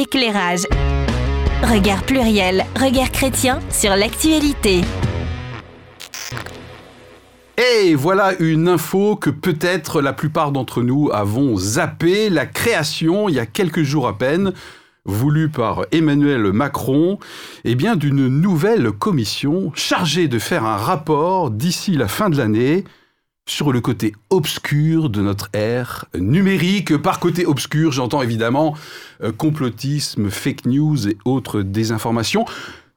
Éclairage. Regard pluriel, regard chrétien sur l'actualité. Et voilà une info que peut-être la plupart d'entre nous avons zappé, la création, il y a quelques jours à peine, voulue par Emmanuel Macron, eh bien d'une nouvelle commission chargée de faire un rapport d'ici la fin de l'année sur le côté obscur de notre ère numérique. Par côté obscur, j'entends évidemment euh, complotisme, fake news et autres désinformations.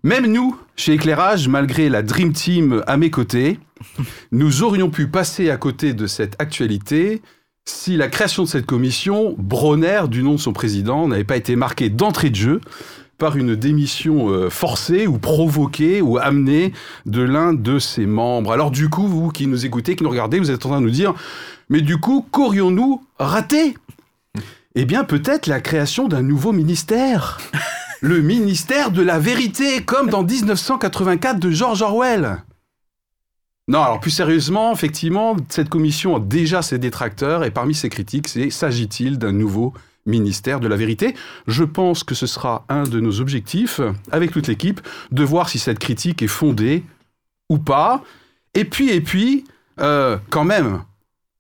Même nous, chez Éclairage, malgré la Dream Team à mes côtés, nous aurions pu passer à côté de cette actualité si la création de cette commission, Bronner, du nom de son président, n'avait pas été marquée d'entrée de jeu par une démission euh, forcée ou provoquée ou amenée de l'un de ses membres. Alors du coup, vous qui nous écoutez, qui nous regardez, vous êtes en train de nous dire, mais du coup, qu'aurions-nous raté? Eh bien, peut-être la création d'un nouveau ministère. Le ministère de la vérité, comme dans 1984 de George Orwell. Non, alors plus sérieusement, effectivement, cette commission a déjà ses détracteurs et parmi ses critiques, c'est s'agit-il d'un nouveau ministère de la vérité Je pense que ce sera un de nos objectifs, avec toute l'équipe, de voir si cette critique est fondée ou pas. Et puis, et puis, euh, quand même,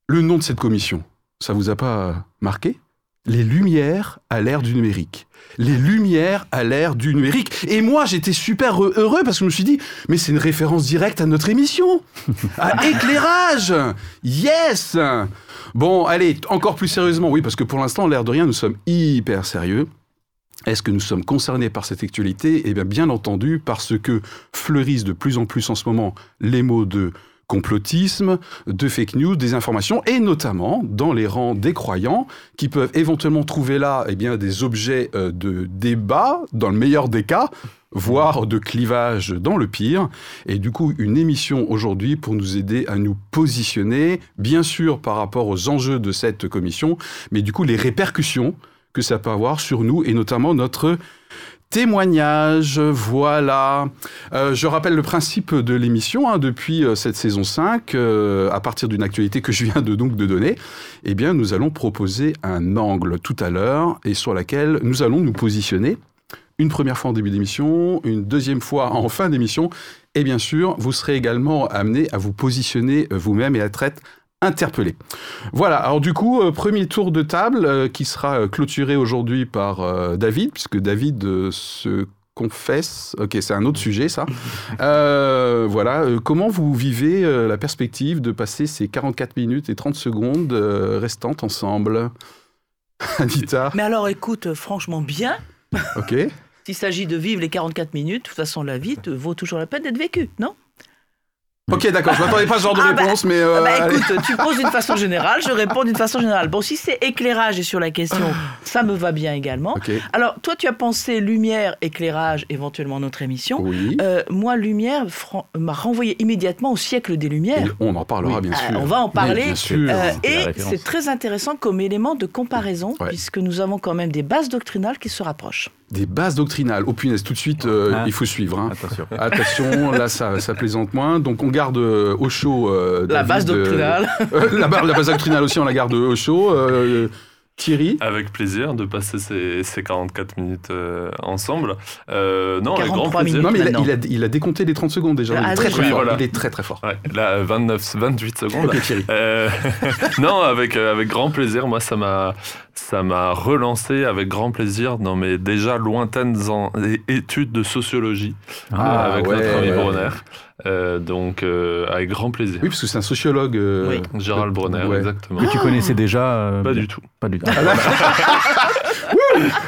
le nom de cette commission, ça vous a pas marqué? Les Lumières à l'ère du numérique les lumières à l'ère du numérique. Et moi, j'étais super heureux parce que je me suis dit, mais c'est une référence directe à notre émission, à éclairage. Yes. Bon, allez, encore plus sérieusement, oui, parce que pour l'instant, l'air de rien, nous sommes hyper sérieux. Est-ce que nous sommes concernés par cette actualité? Eh bien, bien entendu, parce que fleurissent de plus en plus en ce moment les mots de complotisme, de fake news, des informations, et notamment dans les rangs des croyants, qui peuvent éventuellement trouver là eh bien, des objets euh, de débat, dans le meilleur des cas, voire de clivage dans le pire. Et du coup, une émission aujourd'hui pour nous aider à nous positionner, bien sûr par rapport aux enjeux de cette commission, mais du coup les répercussions que ça peut avoir sur nous et notamment notre témoignage. Voilà. Euh, je rappelle le principe de l'émission hein, depuis euh, cette saison 5, euh, à partir d'une actualité que je viens de donc de donner. Eh bien, nous allons proposer un angle tout à l'heure et sur laquelle nous allons nous positionner. Une première fois en début d'émission, une deuxième fois en fin d'émission, et bien sûr, vous serez également amené à vous positionner vous-même et à être interpellé. Voilà, alors du coup, euh, premier tour de table euh, qui sera euh, clôturé aujourd'hui par David, puisque David se confesse. Ok, c'est un autre sujet, ça. voilà, comment vous vivez la perspective de passer ces 44 minutes et 30 secondes restantes ensemble? Anita? Mais alors, écoute, franchement, bien. Ok. S'il s'agit de vivre les 44 minutes, de toute façon, la vie vaut toujours la peine d'être vécue, non? Ok, d'accord, je m'attendais pas à ce genre de ah bah, réponse, mais... Euh, bah, écoute, tu poses d'une façon générale, je réponds d'une façon générale. Bon, si c'est éclairage et sur la question, ça me va bien également. Alors, toi, tu as pensé lumière, éclairage, éventuellement notre émission. Oui. Euh, moi, lumière m'a renvoyé immédiatement au siècle des Lumières. on en parlera, bien sûr. Euh, on va en parler. bien sûr. et c'est très intéressant comme élément de comparaison, puisque nous avons quand même des bases doctrinales qui se rapprochent. Des bases doctrinales. Oh punaise, tout de suite, ah. il faut suivre. Hein. Attention. Attention, là, ça, ça plaisante moins. Donc, on garde au chaud. Euh, la base euh, doctrinale. la, la, base doctrinale aussi, on la garde au chaud. Euh, Thierry Avec plaisir de passer ces, ces 44 minutes ensemble. non, avec grand plaisir. Non, mais il a, il, a, décompté les 30 secondes déjà. il, est très, très fort. il est très très fort. Ouais, là, 29, 28 secondes. Thierry. non, avec, avec grand plaisir. Moi, ça m'a ça m'a relancé avec grand plaisir dans mes déjà lointaines études de sociologie ah, avec ouais, notre ami ouais. Bronner. Euh, donc, euh, avec grand plaisir. Oui, parce que c'est un sociologue. Euh, oui. Gérald Bronner, ouais. exactement. Que tu connaissais déjà euh, Pas du tout. Pas du tout.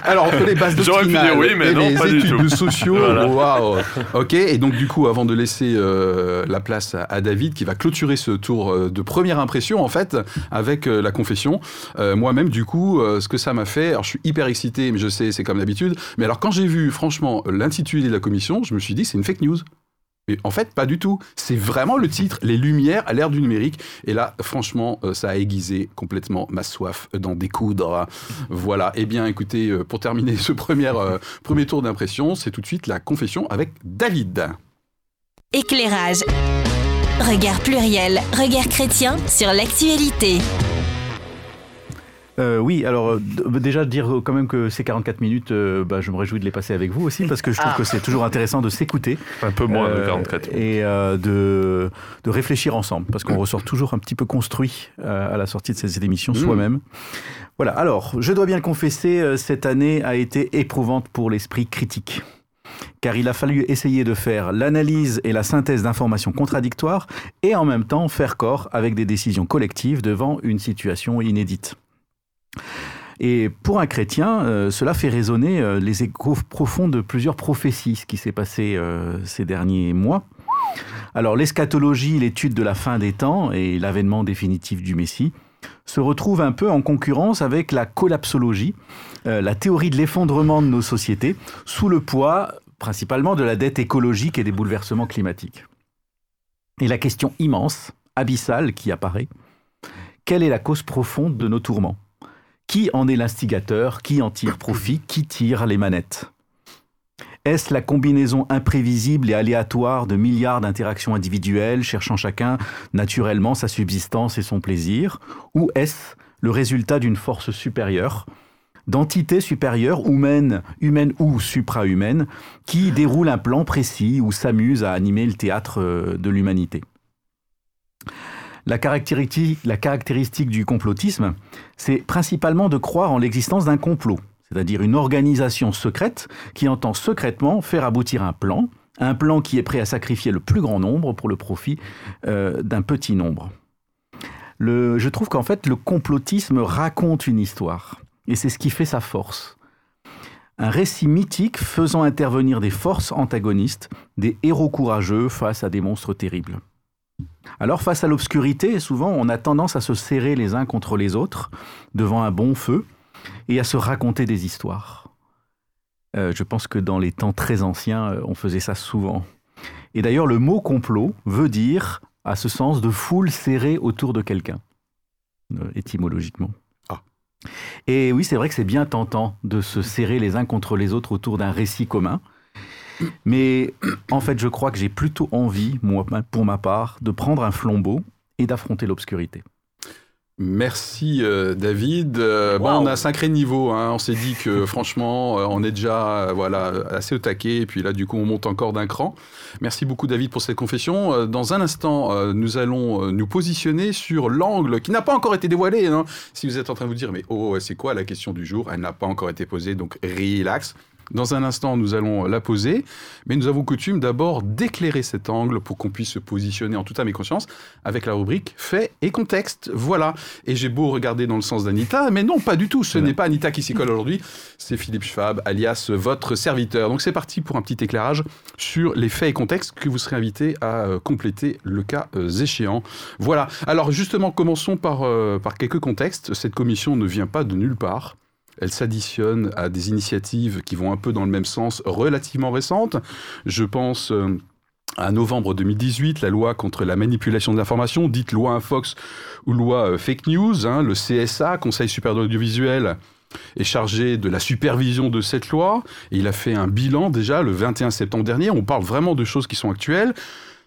Alors, entre les bases J'aurais pu doctrinales dire oui, mais et non, les pas du études tout. de sociaux, Voilà. waouh. Ok, et donc du coup, avant de laisser euh, la place à, à David, qui va clôturer ce tour de première impression, en fait, avec euh, la confession, euh, moi-même, du coup, euh, ce que ça m'a fait, alors je suis hyper excité, mais je sais, c'est comme d'habitude, mais alors quand j'ai vu, franchement, l'intitulé de la commission, je me suis dit, c'est une fake news. Mais en fait, pas du tout. C'est vraiment le titre, Les Lumières à l'ère du numérique. Et là, franchement, euh, ça a aiguisé complètement ma soif d'en découdre. Voilà. Eh bien, écoutez, euh, pour terminer ce euh, premier tour d'impression, c'est tout de suite la confession avec David. Éclairage. Regard pluriel, regard chrétien sur l'actualité. Euh, oui, alors euh, déjà dire quand même que ces 44 minutes, euh, bah, je me réjouis de les passer avec vous aussi parce que je trouve ah. que c'est toujours intéressant de s'écouter. Un peu moins de 44 minutes. Et de, de, réfléchir ensemble parce qu'on ressort toujours un petit peu construit à la sortie de cette, émission mmh. soi-même. Voilà, alors je dois bien le confesser, cette année a été éprouvante pour l'esprit critique car il a fallu essayer de faire l'analyse et la synthèse d'informations contradictoires et en même temps faire corps avec des décisions collectives devant une situation inédite. Et pour un chrétien, euh, cela fait résonner euh, les échos profonds de plusieurs prophéties, ce qui s'est passé euh, ces derniers mois. Alors l'eschatologie, l'étude de la fin des temps et l'avènement définitif du Messie, se retrouvent un peu en concurrence avec la collapsologie, la théorie de l'effondrement de nos sociétés, sous le poids principalement de la dette écologique et des bouleversements climatiques. Et la question immense, abyssale qui apparaît, quelle est la cause profonde de nos tourments? Qui en est l'instigateur? Qui en tire profit? Qui tire les manettes? Est-ce la combinaison imprévisible et aléatoire de milliards d'interactions individuelles cherchant chacun naturellement sa subsistance et son plaisir? Ou est-ce le résultat d'une force supérieure d'entités supérieures, humaines, humaines ou supra-humaines, qui déroulent un plan précis ou s'amusent à animer le théâtre euh, de l'humanité? La caractéristique, du complotisme, c'est principalement de croire en l'existence d'un complot, c'est-à-dire une organisation secrète qui entend secrètement faire aboutir un plan, un plan qui est prêt à sacrifier le plus grand nombre pour le profit euh, d'un petit nombre. je trouve qu'en fait, le complotisme raconte une histoire, et c'est ce qui fait sa force. Un récit mythique faisant intervenir des forces antagonistes, des héros courageux face à des monstres terribles. Alors face à l'obscurité, souvent on a tendance à se serrer les uns contre les autres devant un bon feu et à se raconter des histoires. Euh, je pense que dans les temps très anciens, euh, on faisait ça souvent. Et d'ailleurs, le mot complot veut dire, à ce sens, de foule serrée autour de quelqu'un, euh, étymologiquement. Ah. Et oui, c'est vrai que c'est bien tentant de se serrer les uns contre les autres autour d'un récit commun. Mais en fait, je crois que j'ai plutôt envie, moi, pour ma part, de prendre un flambeau et d'affronter l'obscurité. Merci euh, David. Euh, bon, on a un sacré niveau. Hein. On s'est dit que franchement, euh, on est déjà voilà assez au taquet. Et puis là, du coup, on monte encore d'un cran. Merci beaucoup David pour cette confession. Dans un instant, nous allons nous positionner sur l'angle qui n'a pas encore été dévoilé. Hein. Si vous êtes en train de vous dire, mais oh, c'est quoi la question du jour? Elle n'a pas encore été posée, donc relax. Dans un instant, nous allons la poser, mais nous avons coutume d'abord d'éclairer cet angle pour qu'on puisse se positionner en toute âme et conscience avec la rubrique fait et contexte. Voilà. Et j'ai beau regarder dans le sens d'Anita, mais non, pas du tout. Ce n'est pas Anita qui s'y colle aujourd'hui, c'est Philippe Schwab, alias votre serviteur. Donc c'est parti pour un petit éclairage sur les faits et contextes que vous serez invité à euh, compléter le cas euh, échéant. Voilà. Alors justement, commençons par, euh, par quelques contextes. Cette commission ne vient pas de nulle part. Elle s'additionne à des initiatives qui vont un peu dans le même sens, relativement récentes. Je pense euh, à novembre 2018, la loi contre la manipulation de l'information, dite loi Infox ou loi euh, Fake News, hein, le CSA, Conseil supérieur de l'audiovisuel, est chargé de la supervision de cette loi. Il a fait un bilan déjà le 21 septembre dernier. On parle vraiment de choses qui sont actuelles.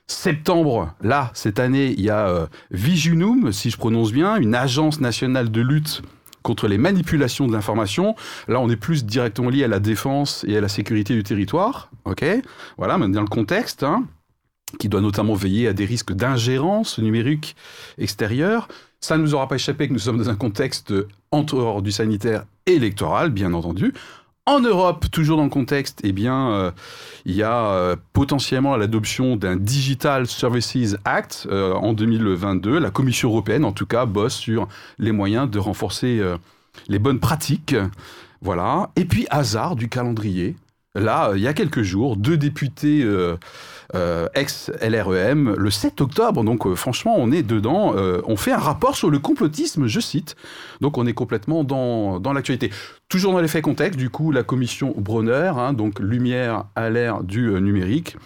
Septembre, là, cette année, il y a euh, si je prononce bien, une agence nationale de lutte contre les manipulations de l'information. Là, on est plus directement lié à la défense et à la sécurité du territoire. Ok, voilà, maintenant le contexte. Hein, qui doit notamment veiller à des risques d'ingérence numérique extérieure. Ça ne nous aura pas échappé que nous sommes dans un contexte entre du sanitaire électoral, bien entendu. En Europe, toujours dans le contexte, eh bien, euh, il y a euh, potentiellement l'adoption d'un Digital Services Act euh, en 2022. La Commission européenne, en tout cas, bosse sur les moyens de renforcer les bonnes pratiques. Voilà. Et puis, hasard du calendrier. Là, il y a quelques jours, deux députés euh, ex-LREM, le 7 octobre. Donc euh, franchement, on est dedans. Euh, on fait un rapport sur le complotisme, je cite. Donc on est complètement dans, dans l'actualité. Toujours dans l'effet contexte, du coup, la commission Bronner, hein, donc lumière à l'ère du numérique,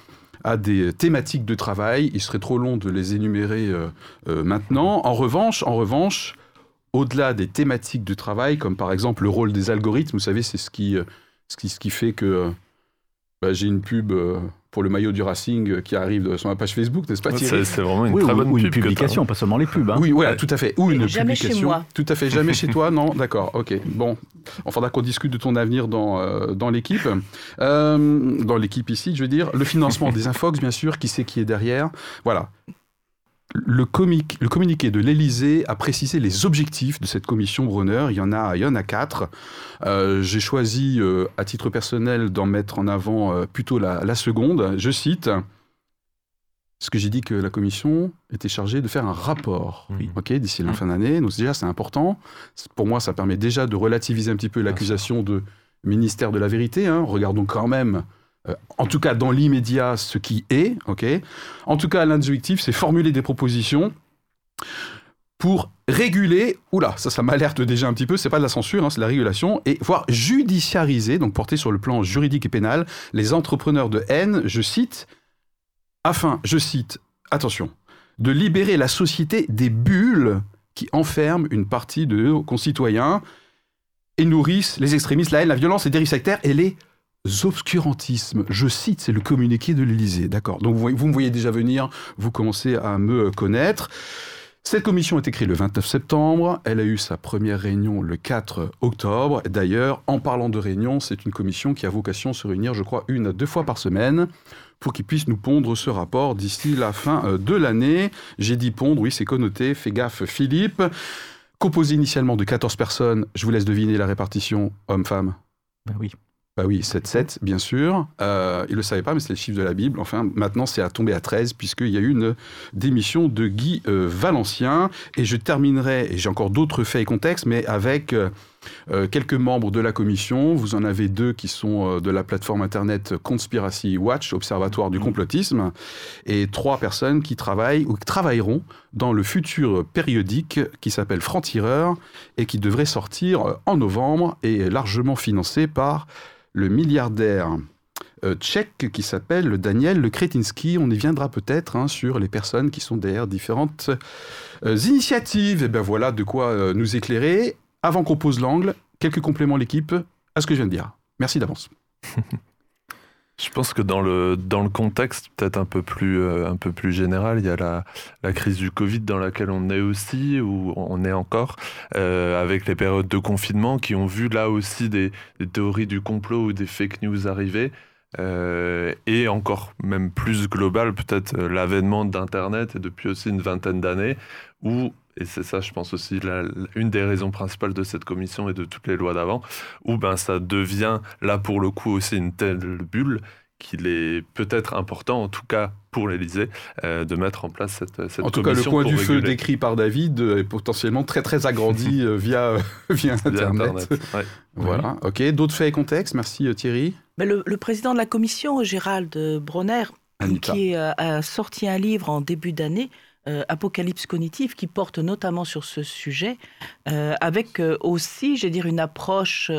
a des thématiques de travail. Il serait trop long de les énumérer maintenant. En revanche, en revanche, au-delà des thématiques de travail, comme par exemple le rôle des algorithmes, vous savez, c'est ce qui, ce qui, ce qui fait que bah, j'ai une pub pour le maillot du Racing qui arrive sur ma page Facebook, n'est-ce pas Thierry? C'est vraiment une très bonne ou une publication, pas seulement les pubs. Hein. Oui, ouais, tout à fait. Ou une jamais publication. Chez moi. Tout à fait, jamais chez toi, non D'accord, ok. Bon, il faudra qu'on discute de ton avenir dans, euh, dans l'équipe. Euh, dans l'équipe ici, je veux dire. Le financement des Infox, bien sûr, qui sait qui est derrière? Voilà le, le, communiqué de l'Elysée a précisé les objectifs de cette commission Brunner. Il y en a, il y en a quatre. Euh, j'ai choisi, euh, à titre personnel, d'en mettre en avant euh, plutôt la, seconde. Je cite ce que j'ai dit que la commission était chargée de faire un rapport mmh. d'ici la fin d'année. Donc déjà, c'est important. Pour moi, ça permet déjà de relativiser un petit peu l'accusation de ministère de la vérité. Hein. Regardons quand même euh, en tout cas dans l'immédiat, ce qui est, ok. En tout cas, l'objectif, c'est formuler des propositions pour réguler, oula, ça, ça m'alerte déjà un petit peu, c'est pas de la censure, hein, c'est de la régulation, et voire judiciariser, donc porter sur le plan juridique et pénal, les entrepreneurs de haine, je cite, afin, je cite, attention, de libérer la société des bulles qui enferment une partie de nos concitoyens et nourrissent les extrémistes, la haine, la violence, les dérives sectaires et les obscurantismes. Je cite, c'est le communiqué de l'Élysée. D'accord. Donc vous, me voyez déjà venir, vous commencez à me connaître. Cette commission a été créée le 29 septembre. Elle a eu sa première réunion le 4 octobre. D'ailleurs, en parlant de réunion, c'est une commission qui a vocation à se réunir, je crois, une à deux fois par semaine pour qu'il puisse nous pondre ce rapport d'ici la fin euh, de l'année. J'ai dit pondre, oui, c'est connoté. Fais gaffe, Philippe. Composé initialement de 14 personnes, je vous laisse deviner la répartition homme-femme. Ben oui. Bah oui, 7-7, bien sûr. Euh, il ne le savait pas, mais c'est les chiffres de la Bible. Enfin, maintenant, c'est à tomber à 13, puisqu'il y a eu une démission de Guy euh, Valencien. Et je terminerai, et j'ai encore d'autres faits et contextes, mais avec euh, euh, quelques membres de la commission. Vous en avez deux qui sont de la plateforme internet Conspiracy Watch, Observatoire du complotisme, et trois personnes qui travaillent ou qui travailleront dans le futur périodique qui s'appelle Franc-Tireur et qui devrait sortir en novembre et largement financé par le milliardaire euh, tchèque qui s'appelle Daniel Le Kretinsky. On y viendra peut-être hein, sur les personnes qui sont derrière différentes euh, initiatives. Et bien voilà de quoi euh, nous éclairer. Avant qu'on pose l'angle, quelques compléments l'équipe à ce que je viens de dire. Merci d'avance. Je pense que dans le, dans le contexte peut-être un, peu plus, euh, un peu plus général, il y a la, la, crise du Covid dans laquelle on est aussi, ou on est encore, euh, avec les périodes de confinement qui ont vu là aussi des, théories du complot ou des fake news arriver. Euh, et encore même plus global, peut-être l'avènement d'Internet et depuis aussi une vingtaine d'années, où et c'est ça, je pense aussi, la, une des raisons principales de cette commission et de toutes les lois d'avant, où ben, ça devient là pour le coup aussi une telle bulle qu'il est peut-être important, en tout cas pour l'Elysée, euh, de mettre en place cette, cette En tout cas, le point du feu décrit par David est potentiellement très très agrandi euh, via, via Internet. Voilà, ok. D'autres faits et contextes? Merci euh, Thierry. Mais le, président de la commission, Gérald Bronner, qui a sorti un livre en début d'année, euh, Apocalypse cognitive qui porte notamment sur ce sujet, euh, avec euh, aussi, je dire, une approche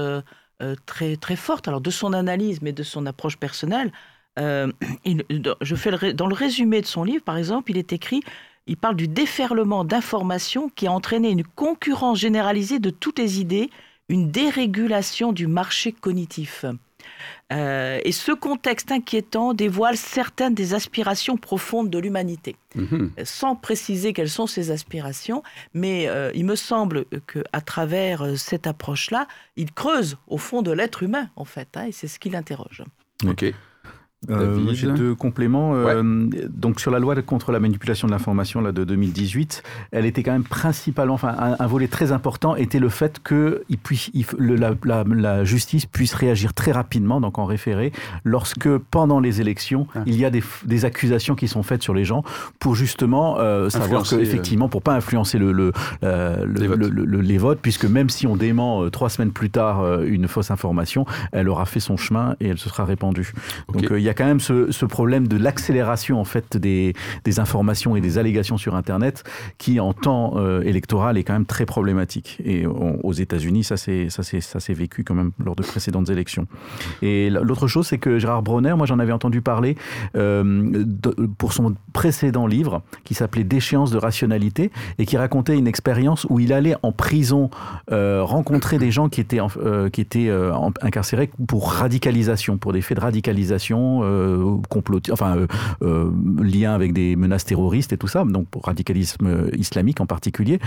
très, très forte, alors de son analyse, mais de son approche personnelle. je fais dans le résumé de son livre, par exemple, il est écrit il parle du déferlement d'informations qui a entraîné une concurrence généralisée de toutes les idées, une dérégulation du marché cognitif. Euh, et ce contexte inquiétant dévoile certaines des aspirations profondes de l'humanité. Mhm. Sans préciser quelles sont ces aspirations, mais euh, il me semble qu'à travers euh, cette approche-là, il creuse au fond de l'être humain, en fait, hein, et c'est ce qu'il interroge. Ok. Euh, J'ai deux compléments. Euh, donc sur la loi contre la manipulation de l'information là de 2018, elle était quand même principalement, enfin un, volet très important était le fait que il puisse, la, la, justice puisse réagir très rapidement, donc en référé, lorsque pendant les élections ah. il y a des, des, accusations qui sont faites sur les gens pour justement euh, savoir que euh, effectivement pour pas influencer le, le, les, votes. les, votes. puisque même si on dément euh, trois semaines plus tard une fausse information, elle aura fait son chemin et elle se sera répandue. Donc il y a a quand même ce, problème de l'accélération en fait des, informations et des allégations sur Internet qui en temps euh, électoral est quand même très problématique. Et aux États-Unis, ça s'est vécu quand même lors de précédentes élections. Et l'autre chose, c'est que Gérard Bronner, moi j'en avais entendu parler euh, pour son précédent livre qui s'appelait Déchéance de rationalité et qui racontait une expérience où il allait en prison euh, rencontrer des gens qui étaient qui étaient incarcérés pour radicalisation, pour des faits de radicalisation complot, enfin lien avec des menaces terroristes et tout ça, donc radicalisme islamique en particulier.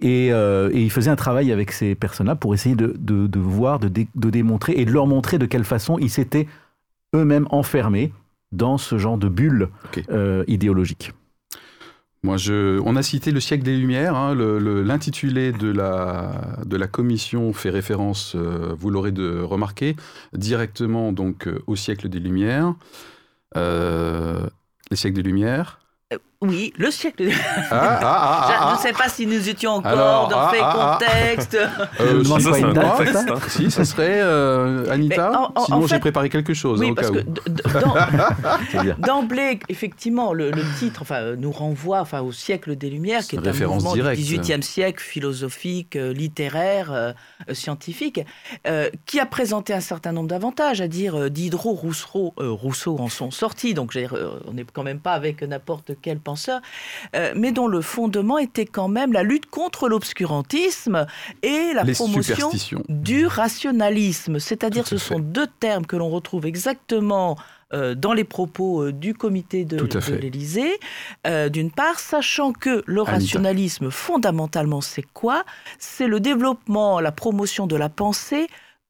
Et, il faisait un travail avec ces personnes-là pour essayer de, de, voir, de, de démontrer et de leur montrer de quelle façon ils s'étaient eux-mêmes enfermés dans ce genre de bulle idéologique. Moi, je, on a cité le siècle des Lumières. Hein, L'intitulé de la, de la commission fait référence, euh, vous l'aurez remarqué, directement donc euh, au siècle des Lumières. Euh, les siècles des Lumières. Oui, le siècle. Ah, ah, ah, je ne sais pas si nous étions encore dans fait contexte. Euh, si, ça, une date, hein. si, ça serait euh, Anita. Sinon, j'ai préparé quelque chose. Oui, parce que d'emblée, effectivement, le, titre enfin, euh, nous renvoie enfin, au siècle des Lumières, qui est, un mouvement du XVIIIe siècle, philosophique, littéraire, scientifique, qui a présenté un certain nombre d'avantages, à dire Diderot, Rousseau, Rousseau en sont sortis. Donc, on n'est quand même pas avec n'importe quel pensée euh, mais dont le fondement était quand même la lutte contre l'obscurantisme et la promotion du rationalisme. C'est-à-dire ce sont deux termes que l'on retrouve exactement euh, dans les propos euh, du comité de, de l'Élysée, d'une part, sachant que le rationalisme, fondamentalement, c'est quoi? C'est le développement, la promotion de la pensée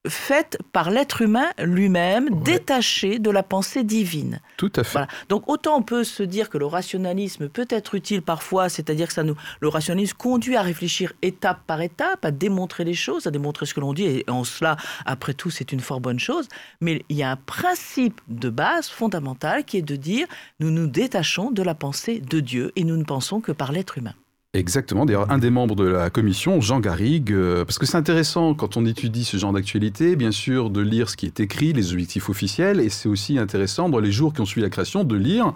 faite par l'être humain lui-même, détaché de la pensée divine. Tout à fait. Donc autant on peut se dire que le rationalisme peut être utile parfois, c'est-à-dire que ça nous, le rationalisme conduit à réfléchir étape par étape, à démontrer les choses, à démontrer ce que l'on dit, et en cela, après tout, c'est une fort bonne chose. Mais il y a un principe de base fondamental qui est de dire nous nous détachons de la pensée de Dieu et nous ne pensons que par l'être humain. Exactement. D'ailleurs, un des membres de la commission, Jean Garrigue, euh, parce que c'est intéressant quand on étudie ce genre d'actualité, bien sûr, de lire ce qui est écrit, les objectifs officiels, et c'est aussi intéressant dans les jours qui ont suivi la création de lire,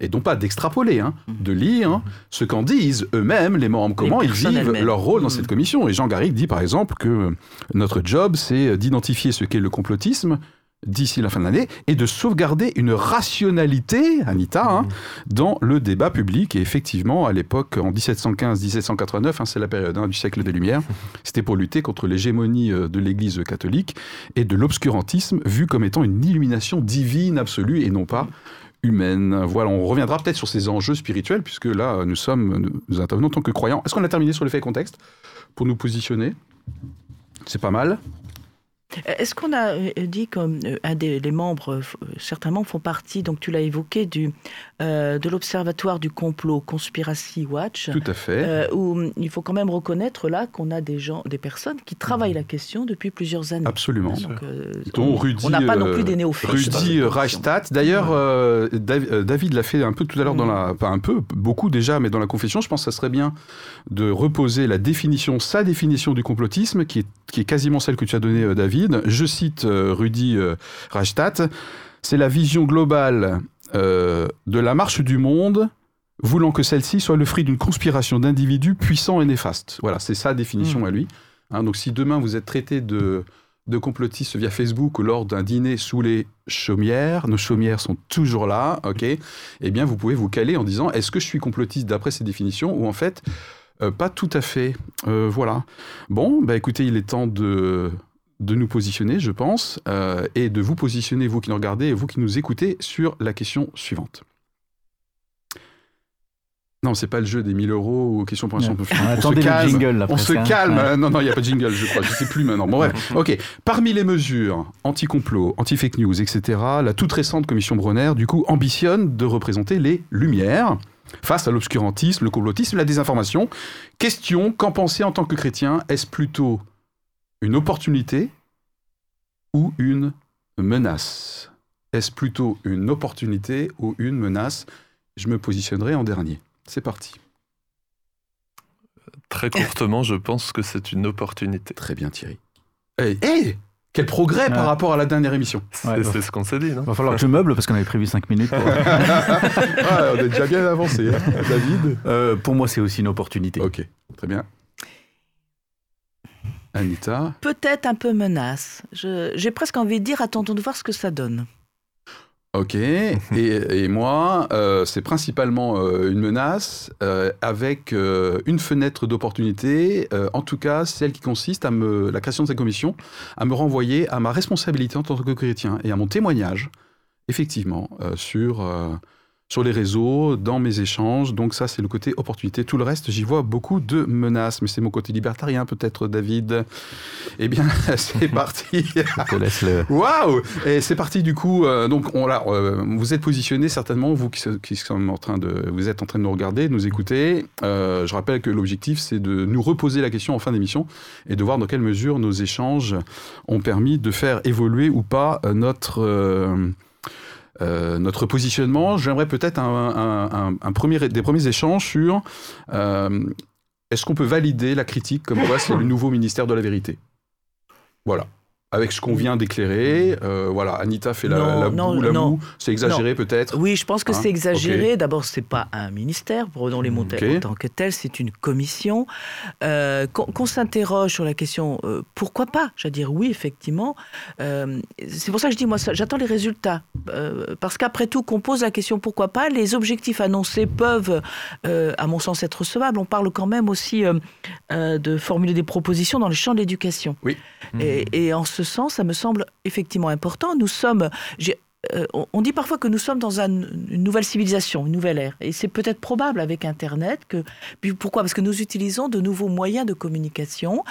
et non pas d'extrapoler, hein, mmh. de lire mmh. ce qu'en disent eux-mêmes les membres, comment ils vivent leur rôle dans mmh. cette commission. Et Jean Garrigue dit par exemple que notre job, c'est d'identifier ce qu'est le complotisme, d'ici la fin de l'année et de sauvegarder une rationalité, Anita, hein, mmh. dans le débat public. Et effectivement, à l'époque, en 1715-1789, hein, c'est la période hein, du siècle des Lumières, c'était pour lutter contre l'hégémonie euh, de l'Église catholique et de l'obscurantisme vu comme étant une illumination divine absolue et non pas humaine. Voilà, on reviendra peut-être sur ces enjeux spirituels puisque là, nous sommes, nous intervenons en tant que croyants. Est-ce qu'on a terminé sur le fait contexte pour nous positionner? C'est pas mal. Est-ce qu'on a euh, dit qu'un euh, des les membres, euh, certains membres font partie, donc tu l'as évoqué, du, de l'Observatoire du complot Conspiracy Watch Tout à fait. où mm, il faut quand même reconnaître là qu'on a des gens, des personnes qui travaillent la question depuis plusieurs années. Absolument. on n'a pas non plus des néophytes. Rudy Reichstadt. D'ailleurs, David l'a fait un peu tout à l'heure dans la, pas un peu, beaucoup déjà, mais dans la confession. Je pense que ça serait bien de reposer la définition, sa définition du complotisme, qui est, qui est quasiment celle que tu as donnée, David je cite euh, Rudy euh, Reichstadt, c'est la vision globale euh, de la marche du monde voulant que celle-ci soit le fruit d'une conspiration d'individus puissants et néfastes. Voilà, c'est sa définition hmm. à lui. Hein, donc si demain vous êtes traité de, de complotiste via Facebook ou lors d'un dîner sous les chaumières, nos chaumières sont toujours là, ok Eh bien, vous pouvez vous caler en disant est-ce que je suis complotiste d'après ces définitions ou en fait pas tout à fait. voilà. Bon, bah écoutez, il est temps de de nous positionner, je pense, euh, et de vous positionner, vous qui nous regardez et vous qui nous écoutez, sur la question suivante. Non, c'est pas le jeu des 1000 euros ou question pour un champion. On, se calme. Jingle, on se calme. Non, non, il n'y a pas de jingle, je crois. Je sais plus maintenant. Bon, bref. Ok. Parmi les mesures anti-complot, anti-fake news, etc., la toute récente commission Bronner, du coup, ambitionne de représenter les lumières face à l'obscurantisme, le complotisme, la désinformation. Question qu'en penser en tant que chrétien? Est-ce plutôt une opportunité ou une menace? Est-ce plutôt une opportunité ou une menace? Je me positionnerai en dernier. C'est parti. Très courtement, je pense que c'est une opportunité. Très bien Thierry. Hé hey, quel progrès par rapport à la dernière émission C'est ce qu'on s'est dit, non? Il va falloir que je meuble parce qu'on avait prévu 5 minutes. Pour... on est déjà bien avancé, hein. David euh, Pour moi, c'est aussi une opportunité. Ok, très bien. Anita Peut-être un peu menace. J'ai presque envie de dire attendons de voir ce que ça donne. Ok, et, moi, euh, c'est principalement euh, une menace euh, avec une fenêtre d'opportunité, en tout cas celle qui consiste à me, la création de cette commission, à me renvoyer à ma responsabilité en tant que chrétien et à mon témoignage effectivement, sur sur les réseaux, dans mes échanges. Donc ça, c'est le côté opportunité. Tout le reste, j'y vois beaucoup de menaces. Mais c'est mon côté libertarien, peut-être, David. Eh bien, c'est parti. Je te laisse le... Waouh Et c'est parti, du coup. Euh, donc, on, là, euh, vous êtes positionné certainement, vous qui, qui en train de, vous êtes en train de nous regarder, de nous écouter. Euh, je rappelle que l'objectif, c'est de nous reposer la question en fin d'émission et de voir dans quelle mesure nos échanges ont permis de faire évoluer ou pas notre euh, notre positionnement. J'aimerais peut-être un, premier, des premiers échanges sur euh, est-ce qu'on peut valider la critique comme quoi c'est le nouveau ministère de la vérité? Voilà avec ce qu'on vient d'éclairer. Euh, voilà, Anita fait la, la boue, la moue. C'est exagéré peut-être Oui, je pense que c'est hein exagéré. D'abord, ce n'est pas un ministère, prenons les mots en tant que tel, c'est une commission. Euh, qu'on s'interroge sur la question, euh, pourquoi pas Je veux dire, oui, effectivement. c'est pour ça que je dis, moi, j'attends les résultats. parce qu'après tout, qu'on pose la question, pourquoi pas Les objectifs annoncés peuvent, à mon sens, être recevables. On parle quand même aussi de formuler des propositions dans le champ de l'éducation. Oui. Et, et en ce sens, ça me semble effectivement important. Nous sommes, euh, on dit parfois que nous sommes dans une nouvelle civilisation, une nouvelle ère. Et c'est peut-être probable avec Internet. Que, pourquoi? Parce que nous utilisons de nouveaux moyens de communication.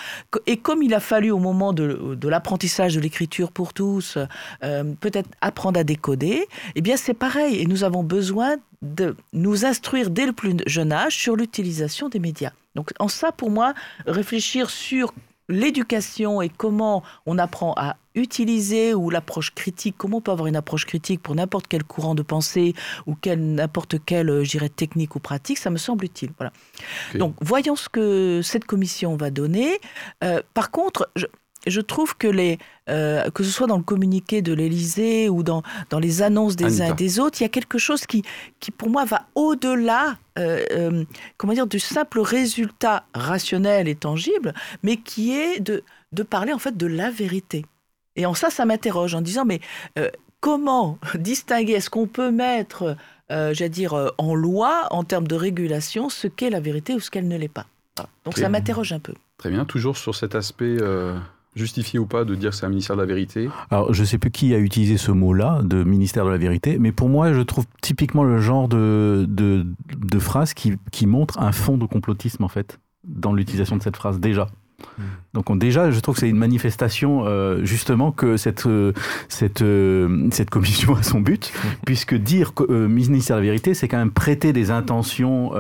Et comme il a fallu au moment de, l'apprentissage de l'écriture pour tous, euh, peut-être apprendre à décoder, eh bien c'est pareil. Et nous avons besoin de nous instruire dès le plus jeune âge sur l'utilisation des médias. Donc en ça, pour moi, réfléchir sur l'éducation et comment on apprend à utiliser ou l'approche critique, comment on peut avoir une approche critique pour n'importe quel courant de pensée ou n'importe quelle, euh, j'irais, technique ou pratique, ça me semble utile. Voilà. Donc, voyons ce que cette commission va donner. Euh, par contre, je, je trouve que, les, euh, que ce soit dans le communiqué de l'Élysée ou dans, dans les annonces des uns et des autres, il y a quelque chose qui, qui pour moi, va au-delà euh, euh, comment dire, du simple résultat rationnel et tangible, mais qui est de, de parler en fait de la vérité. Et en ça, ça m'interroge en disant, mais comment distinguer, est-ce qu'on peut mettre, j'allais dire, en loi, en termes de régulation, ce qu'est la vérité ou ce qu'elle ne l'est pas? Donc ça m'interroge un peu. Très bien, toujours sur cet aspect justifié ou pas de dire que c'est un ministère de la vérité Alors, je ne sais plus qui a utilisé ce mot-là, de ministère de la vérité, mais pour moi, je trouve typiquement le genre de, de, de phrase qui, qui montre un fond de complotisme, en fait, dans l'utilisation de cette phrase, déjà. Hmm. Donc déjà, je trouve que c'est une manifestation euh, justement que cette euh, cette euh, cette commission a son but, hmm. puisque dire ministère de la vérité, c'est quand même prêter des intentions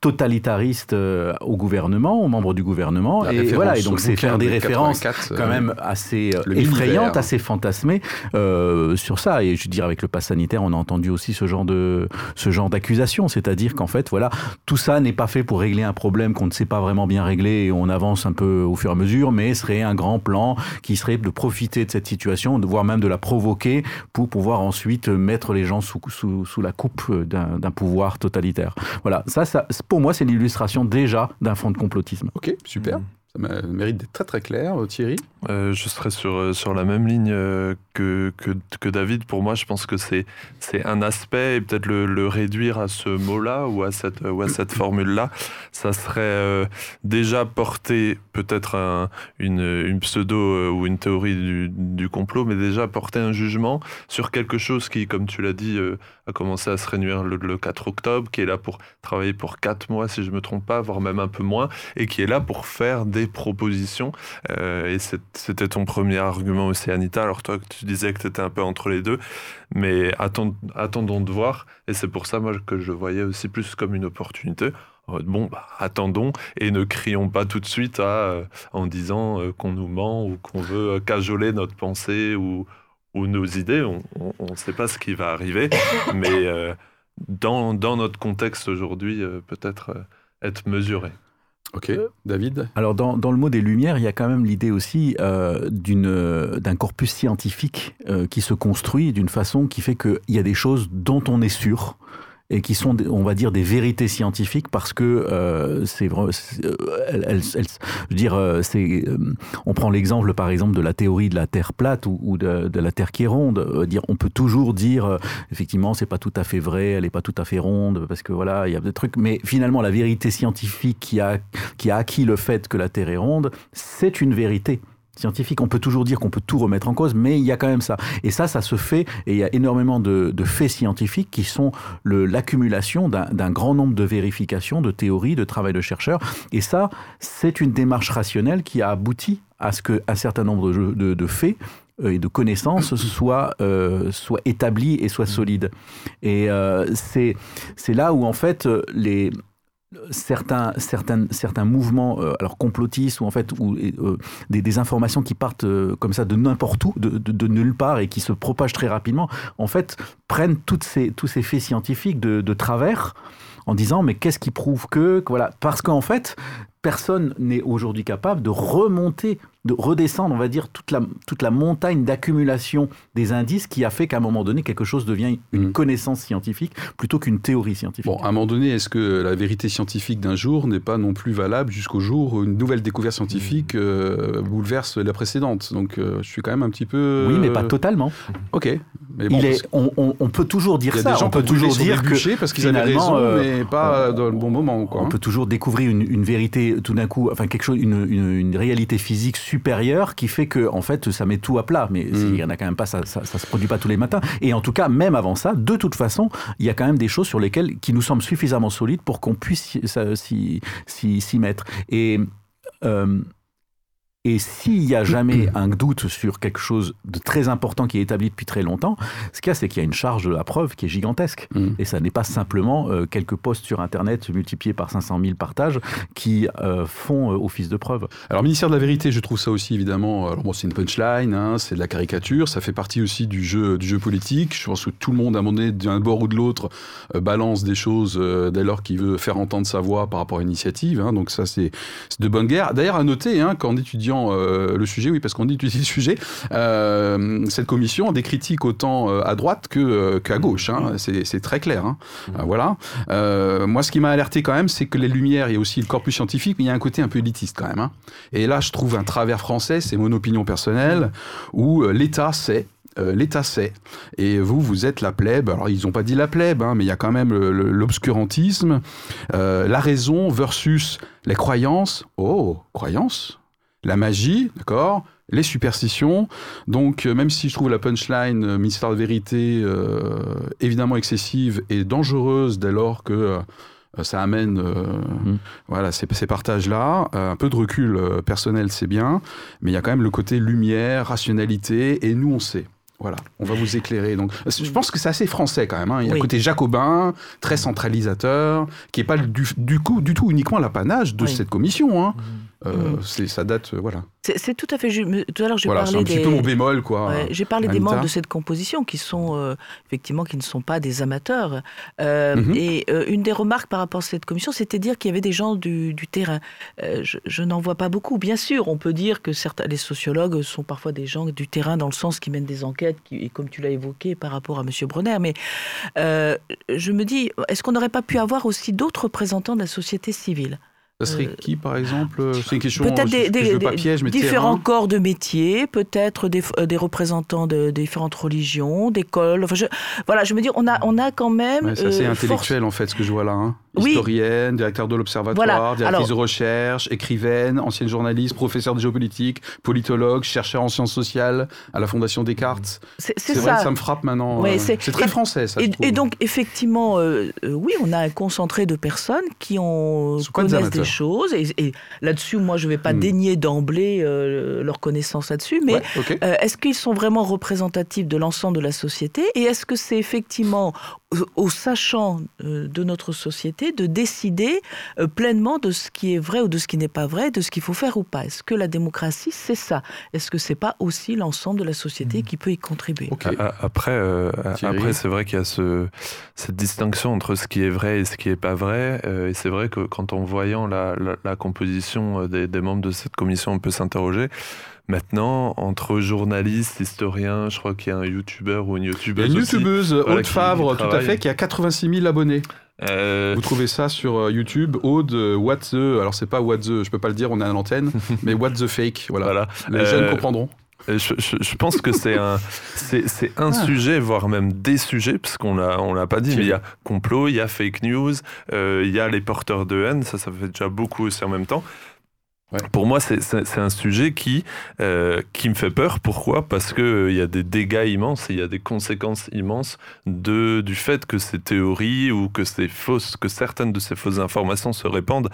totalitaristes au gouvernement, aux membres du gouvernement, et voilà. Et donc c'est faire des références quand même assez effrayantes, assez fantasmées sur ça. Et je veux dire, avec le pass sanitaire, on a entendu aussi ce genre de ce genre d'accusation, c'est-à-dire qu'en fait, voilà, tout ça n'est pas fait pour régler un problème qu'on ne sait pas vraiment bien régler et on avance un peu au fur et à mesure, mais serait un grand plan qui serait de profiter de cette situation, de voire même de la provoquer pour pouvoir ensuite mettre les gens sous, sous, la coupe d'un pouvoir totalitaire. Voilà, ça, ça pour moi, c'est l'illustration déjà d'un fond de complotisme. Ok, super. Ça mérite d'être très très clair, Thierry. Euh, je serais sur, euh, sur la même ligne euh, que, que, David. Pour moi, je pense que c'est un aspect, et peut-être le, réduire à ce mot-là ou à cette, cette formule-là, ça serait déjà porter peut-être une, une, pseudo ou une théorie du, du, complot, mais déjà porter un jugement sur quelque chose qui, comme tu l'as dit, a commencé à se réunir le, le, 4 octobre, qui est là pour travailler pour 4 mois, si je ne me trompe pas, voire même un peu moins, et qui est là pour faire des propositions. et c'est c'était ton premier argument aussi, Anita. Alors toi, tu disais que tu étais un peu entre les deux, mais attendons de voir. Et c'est pour ça, moi, que je voyais aussi plus comme une opportunité. Bon, bah, attendons et ne crions pas tout de suite euh, en disant euh, qu'on nous ment ou qu'on veut euh, cajoler notre pensée ou, ou nos idées. On ne sait pas ce qui va arriver, mais dans, dans, notre contexte aujourd'hui, peut-être être mesuré. Ok, euh, David Alors, dans, dans, le mot des Lumières, il y a quand même l'idée aussi euh, d'une, d'un corpus scientifique euh, qui se construit d'une façon qui fait qu'il y a des choses dont on est sûr et qui sont, on va dire, des vérités scientifiques parce que euh, c'est vrai. Euh, dire, euh, c'est, on prend l'exemple, par exemple, de la théorie de la Terre plate ou, de, la Terre qui est ronde. dire, on peut toujours dire, effectivement, c'est pas tout à fait vrai, elle est pas tout à fait ronde parce que voilà, il y a des trucs. Mais finalement, la vérité scientifique qui a qui a acquis le fait que la Terre est ronde, c'est une vérité scientifique. On peut toujours dire qu'on peut tout remettre en cause, mais il y a quand même ça. Et ça, ça se fait, et il y a énormément de, faits scientifiques qui sont l'accumulation d'un grand nombre de vérifications, de théories, de travail de chercheurs. Et ça, c'est une démarche rationnelle qui a abouti à ce qu'un certain nombre de, de faits euh, et de connaissances soient, euh, soient établis et soient solides. Et euh, c'est là où, en fait, les, certains, certains, certains mouvements alors complotistes ou en fait ou, des, des, informations qui partent comme ça de n'importe où, de, de, nulle part et qui se propagent très rapidement, en fait prennent ces, tous ces faits scientifiques de, de travers en disant mais qu'est-ce qui prouve que, que voilà. Parce qu'en fait personne n'est aujourd'hui capable de remonter de redescendre, on va dire, toute la, toute la montagne d'accumulation des indices qui a fait qu'à un moment donné, quelque chose devient une mm. connaissance scientifique plutôt qu'une théorie scientifique. Bon, à un moment donné, est-ce que la vérité scientifique d'un jour n'est pas non plus valable jusqu'au jour où une nouvelle découverte scientifique mm. euh, bouleverse la précédente? Donc, euh, je suis quand même un petit peu... Oui, mais pas totalement. Ok. Mais bon, est, on, peut toujours dire ça. on peut toujours dire que parce qu'ils avaient raison, euh, mais pas dans le bon moment. Quoi, on hein. peut toujours découvrir une, vérité tout d'un coup, enfin quelque chose, une, une réalité physique supérieure qui fait que en fait ça met tout à plat. Mais il y en a quand même pas, ça, ça, se produit pas tous les matins. Et en tout cas, même avant ça, de toute façon, il y a quand même des choses sur lesquelles qui nous semblent suffisamment solides pour qu'on puisse s'y mettre. Et euh, et s'il y a jamais un doute sur quelque chose de très important qui est établi depuis très longtemps, ce qu'il y a, c'est qu'il y a une charge de la preuve qui est gigantesque. Mm. Et ça n'est pas simplement euh, quelques posts sur Internet multipliés par 500 000 partages qui euh, font euh, office de preuve. Alors, ministère de la Vérité, je trouve ça aussi évidemment. Alors, bon, c'est une punchline, hein, c'est de la caricature, ça fait partie aussi du jeu, du jeu politique. Je pense que tout le monde, à un moment donné, d'un bord ou de l'autre, balance des choses dès lors qu'il veut faire entendre sa voix par rapport à une initiative. Hein. donc, ça, c'est de bonne guerre. D'ailleurs, à noter hein, qu'en étudiant euh, le sujet, oui, parce qu'on dit utiliser le sujet, euh, cette commission des critiques autant euh, à droite que qu'à gauche. Hein. c'est très clair. Hein. Mmh. voilà. moi, ce qui m'a alerté quand même, c'est que les Lumières, il y a aussi le corpus scientifique, mais il y a un côté un peu élitiste quand même. Hein. Et là, je trouve un travers français, c'est mon opinion personnelle, où l'État sait l'État sait. Et vous, vous êtes la plèbe. Alors, ils n'ont pas dit la plèbe, mais il y a quand même l'obscurantisme, la raison versus les croyances. Oh, croyances? La magie, d'accord les superstitions. Donc, euh, même si je trouve la punchline euh, Mystère de vérité euh, évidemment excessive et dangereuse dès lors que ça amène mmh. voilà, ces, ces partages-là, un peu de recul personnel, c'est bien, mais il y a quand même le côté lumière, rationalité, et nous, on sait. Voilà, on va vous éclairer. Donc, je pense que c'est assez français quand même. Hein. Il y a un côté jacobin, très centralisateur, qui n'est pas du, coup du tout uniquement l'apanage de cette commission. Hein. Mmh. Euh, mm. Ça date, euh, voilà. C'est tout à fait juste. Tout à l'heure, j'ai voilà, parlé un petit peu mon bémol, quoi. j'ai parlé des membres de cette composition qui sont euh, effectivement qui ne sont pas des amateurs. Mm-hmm. Et une des remarques par rapport à cette commission, c'était dire qu'il y avait des gens du, du terrain. je, n'en vois pas beaucoup. Bien sûr, on peut dire que certains, les sociologues sont parfois des gens du terrain dans le sens qui mènent des enquêtes, qui, et comme tu l'as évoqué par rapport à M. Bronner. Mais je me dis, est-ce qu'on n'aurait pas pu avoir aussi d'autres représentants de la société civile? Ça serait euh, qui, par exemple C'est une question peut-être des, des, différents corps de métiers, peut-être des, euh, des, représentants de, différentes religions, d'écoles. Enfin, je, voilà, je me dis, on a, on a quand même. c'est assez euh, intellectuel, en fait, ce que je vois là. Hein. Historienne, directeur de l'Observatoire, directrice de recherche, écrivaine, ancienne journaliste, professeur de géopolitique, politologue, chercheur en sciences sociales à la Fondation Descartes. C'est ça. ça me frappe maintenant. c'est très français, ça. Et, donc, effectivement, oui, on a un concentré de personnes qui ont connaissent des choses. Et, là-dessus, moi, je ne vais pas hmm. dénier d'emblée euh, leur connaissance là-dessus. Mais euh, est-ce qu'ils sont vraiment représentatifs de l'ensemble de la société Et est-ce que c'est effectivement au sachant euh, de notre société de décider pleinement de ce qui est vrai ou de ce qui n'est pas vrai, de ce qu'il faut faire ou pas. Est-ce que la démocratie, c'est ça? Est-ce que c'est pas aussi l'ensemble de la société hmm. qui peut y contribuer? Après, après c'est vrai qu'il y a ce, cette distinction entre ce qui est vrai et ce qui n'est pas vrai. et c'est vrai que quand en voyant la, la, composition euh, des, membres de cette commission, on peut s'interroger. Maintenant, entre journalistes, historiens, je crois qu'il y a un youtubeur ou une youtubeuse. Une youtubeuse, Aude Favre, tout à fait, qui a 86 000 abonnés. Euh, Vous trouvez ça sur euh, YouTube, Aude, What the, alors c'est pas What the, je peux pas le dire, on est à l'antenne, mais What the fake, voilà. Les jeunes comprendront. Je, pense que c'est un, c'est, un ah. sujet, voire même des sujets, parce qu'on l'a, on l'a pas dit, mais il y a complot, il y a fake news, euh, il y a les porteurs de haine, ça, ça fait déjà beaucoup aussi en même temps. Pour moi, c'est un sujet qui, euh, qui me fait peur. Pourquoi? Parce qu'il euh, y a des dégâts immenses et il y a des conséquences immenses du fait que ces théories ou que, ces fausses, que certaines de ces fausses informations se répandent.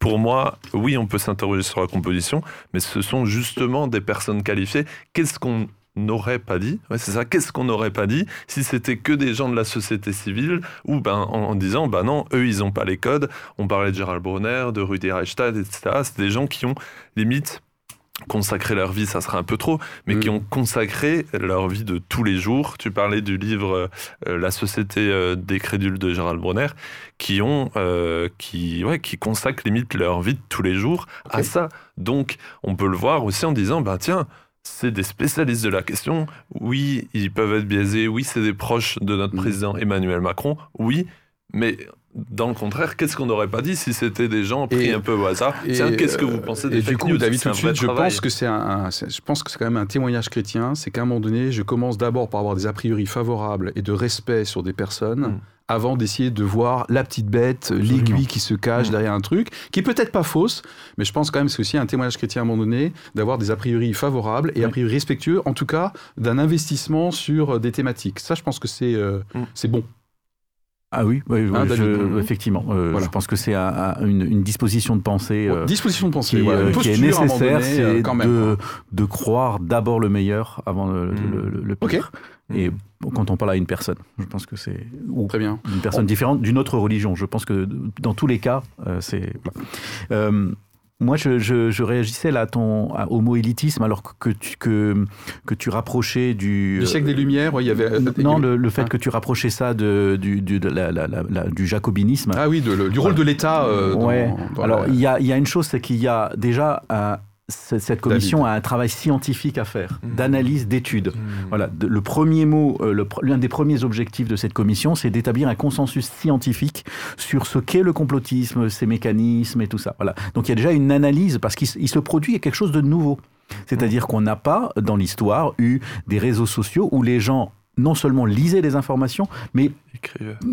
Pour moi, oui, on peut s'interroger sur la composition, mais ce sont justement des personnes qualifiées. Qu'est-ce qu'on n'aurait pas dit C'est ça, qu'est-ce qu'on n'aurait pas dit si c'était que des gens de la société civile ou ben, en, disant, bah non, eux, ils n'ont pas les codes. On parlait de Gérald Brunner, de Rudi Reichstadt, etc. C'est des gens qui ont limite consacré leur vie, ça serait un peu trop, mais qui mm. ont consacré leur vie de tous les jours. Tu parlais du livre euh, La société euh, des crédules de Gérald Brunner, qui ont, euh, qui, ouais, qui consacrent limite leur vie de tous les jours à ça. Donc, on peut le voir aussi en disant, ben tiens, c'est des spécialistes de la question. Oui, ils peuvent être biaisés. Oui, c'est des proches de notre mm. président Emmanuel Macron. Oui, mais dans le contraire, qu'est-ce qu'on n'aurait pas dit si c'était des gens pris un peu au hasard? Tiens, qu'est-ce que vous pensez des et du coup, David, tout de suite, je pense que c'est un, je pense que c'est quand même un témoignage chrétien. C'est qu'à un moment donné, je commence d'abord par avoir des a priori favorables et de respect sur des personnes. Mm avant d'essayer de voir la petite bête, l'aiguille qui se cache mm. derrière un truc, qui est peut-être pas fausse, mais je pense quand même que c'est aussi un témoignage chrétien à un moment donné, d'avoir des a priori favorables et a priori respectueux, en tout cas d'un investissement sur des thématiques. Ça, je pense que c'est euh, mm. c'est bon. Ah oui, hein, effectivement. Euh, je pense que c'est une, disposition de pensée, euh, disposition de pensée qui, est nécessaire, c'est de, de, croire d'abord le meilleur avant le, mm. pire. Et quand on parle à une personne, je pense que c'est ou Très bien. une personne différente d'une autre religion. Je pense que dans tous les cas, euh, c'est. Euh, moi, je, je, réagissais là à ton, au mot élitisme, alors que tu, que, que tu rapprochais du. Du siècle des Lumières, il y avait. Euh, non, le, fait ah. que tu rapprochais ça de, du, du, de la, la, du jacobinisme. Ah oui, du rôle de l'État. ouais. alors, il y, a, y a une chose, c'est qu'il y a déjà un, cette commission a un travail scientifique à faire, mmh. d'analyse, d'étude. Mmh. Voilà, le premier mot, euh, l'un des premiers objectifs de cette commission, c'est d'établir un consensus scientifique sur ce qu'est le complotisme, ses mécanismes et tout ça. Voilà. Donc il y a déjà une analyse parce qu'il se produit quelque chose de nouveau. C'est-à-dire qu'on n'a pas dans l'histoire eu des réseaux sociaux où les gens non seulement lisaient des informations, mais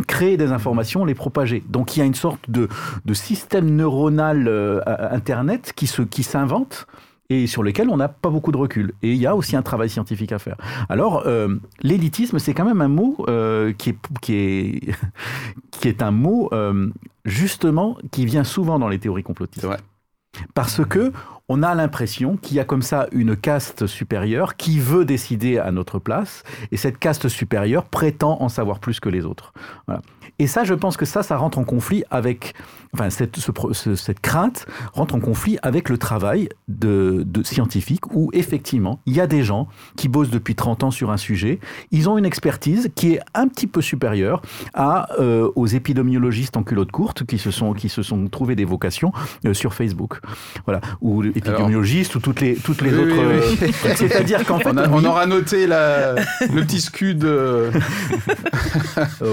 créer des informations, les propager. Donc il y a une sorte de, système neuronal euh, Internet qui, se, qui s'invente et sur lequel on n'a pas beaucoup de recul. Et il y a aussi un travail scientifique à faire. Alors, euh, l'élitisme, c'est quand même un mot euh, qui, est, qui, est, qui est un mot, justement, qui vient souvent dans les théories complotistes. Parce que on a l'impression qu'il y a comme ça une caste supérieure qui veut décider à notre place, et cette caste supérieure prétend en savoir plus que les autres. Et ça, je pense que ça, ça rentre en conflit avec enfin, cette, cette crainte rentre en conflit avec le travail de, de scientifique où effectivement, il y a des gens qui bossent depuis 30 ans sur un sujet, ils ont une expertise qui est un petit peu supérieure à, euh, aux épidémiologistes en culotte courte qui se sont, qui se sont trouvés des vocations euh, sur Facebook. Voilà. Ou épidémiologistes ou toutes les, toutes les autres. Euh, c'est-à-dire qu'en fait. On, aura noté la, le petit scud.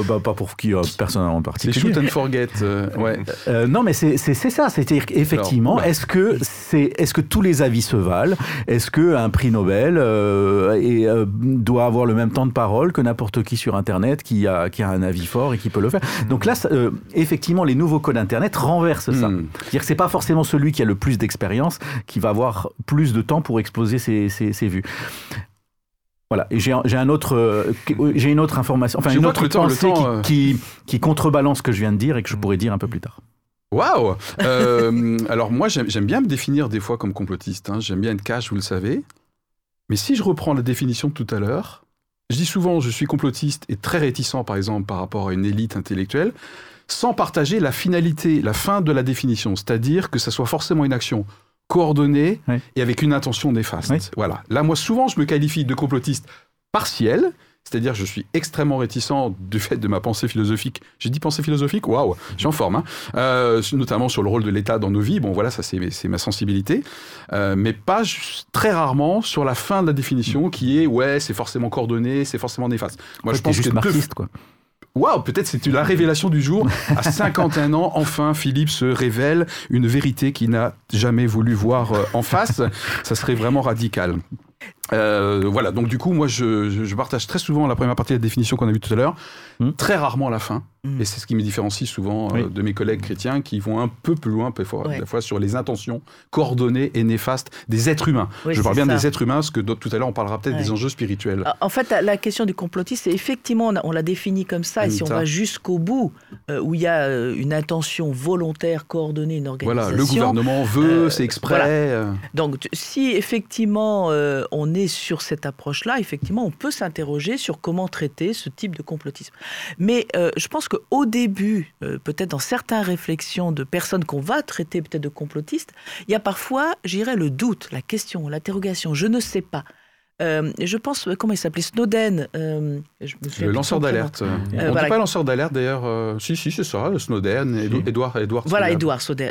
bah, pas pour qui, personne en particulier. C'est shoot and forget. ouais. Euh, non, mais c'est ça. C'est-à-dire qu'effectivement, est-ce que, c'est est, ce que tous les avis se valent? Est-ce qu'un prix Nobel euh, et, euh, doit avoir le même temps de parole que n'importe qui sur Internet qui a, qui a un avis fort et qui peut le faire? Mm. Donc là, effectivement, les nouveaux codes Internet renversent ça. Mm. C'est-à-dire que c'est pas forcément celui qui a le plus d'expérience qui va avoir plus de temps pour exposer ses, ses vues. Voilà. Et j'ai un autre, j'ai une autre information, enfin une autre pensée qui, qui, qui, contrebalance ce que je viens de dire et que je pourrais dire un peu plus tard. Waouh euh, Alors moi, j'aime bien me définir des fois comme complotiste. Hein. J'aime bien être cash, vous le savez. Mais si je reprends la définition de tout à l'heure, je dis souvent je suis complotiste et très réticent, par exemple, par rapport à une élite intellectuelle, sans partager la finalité, la fin de la définition, c'est-à-dire que ça soit forcément une action coordonnée et avec une intention néfaste. Voilà. Là, moi, souvent, je me qualifie de complotiste partiel, c'est-à-dire, je suis extrêmement réticent du fait de ma pensée philosophique. J'ai dit pensée philosophique? Waouh, suis en forme. Hein. Euh, notamment sur le rôle de l'État dans nos vies. Bon, voilà, ça, c'est ma sensibilité. Euh, mais pas très rarement sur la fin de la définition qui est ouais, c'est forcément coordonné, c'est forcément néfaste. Moi, je pense juste que. Marxiste, quoi. Waouh, peut-être c'est la révélation du jour. À 51 ans, enfin, Philippe se révèle une vérité qu'il n'a jamais voulu voir euh, en face. Ça serait vraiment radical. Euh, voilà, donc du coup, moi, je, partage très souvent la première partie de la définition qu'on a vue tout à l'heure, hmm. très rarement la fin. Hmm. Et c'est ce qui me différencie souvent euh, de mes collègues chrétiens qui vont un peu plus loin, parfois, fois, sur les intentions coordonnées et néfastes des êtres humains. je parle bien des êtres humains, parce que tout à l'heure, on parlera peut-être des enjeux spirituels. En fait, la question du complotisme, c'est effectivement, on l'a défini comme ça, et si on va jusqu'au bout, euh, où il y a une intention volontaire, coordonnée, une organisation. Voilà, le gouvernement veut, c'est exprès. Donc, si effectivement on est sur cette approche-là, effectivement, on peut s'interroger sur comment traiter ce type de complotisme. Mais euh, je pense qu'au début, euh, peut-être dans certaines réflexions de personnes qu'on va traiter peut-être de complotistes, il y a parfois, j'irais, le doute, la question, l'interrogation, je ne sais pas. Euh, je pense, comment il s'appelait Snowden. Euh, le lanceur d'alerte. Euh, on dit pas lanceur d'alerte d'ailleurs. si, si, c'est ça, Snowden, Edouard, Edouard Voilà, Edouard Snowden.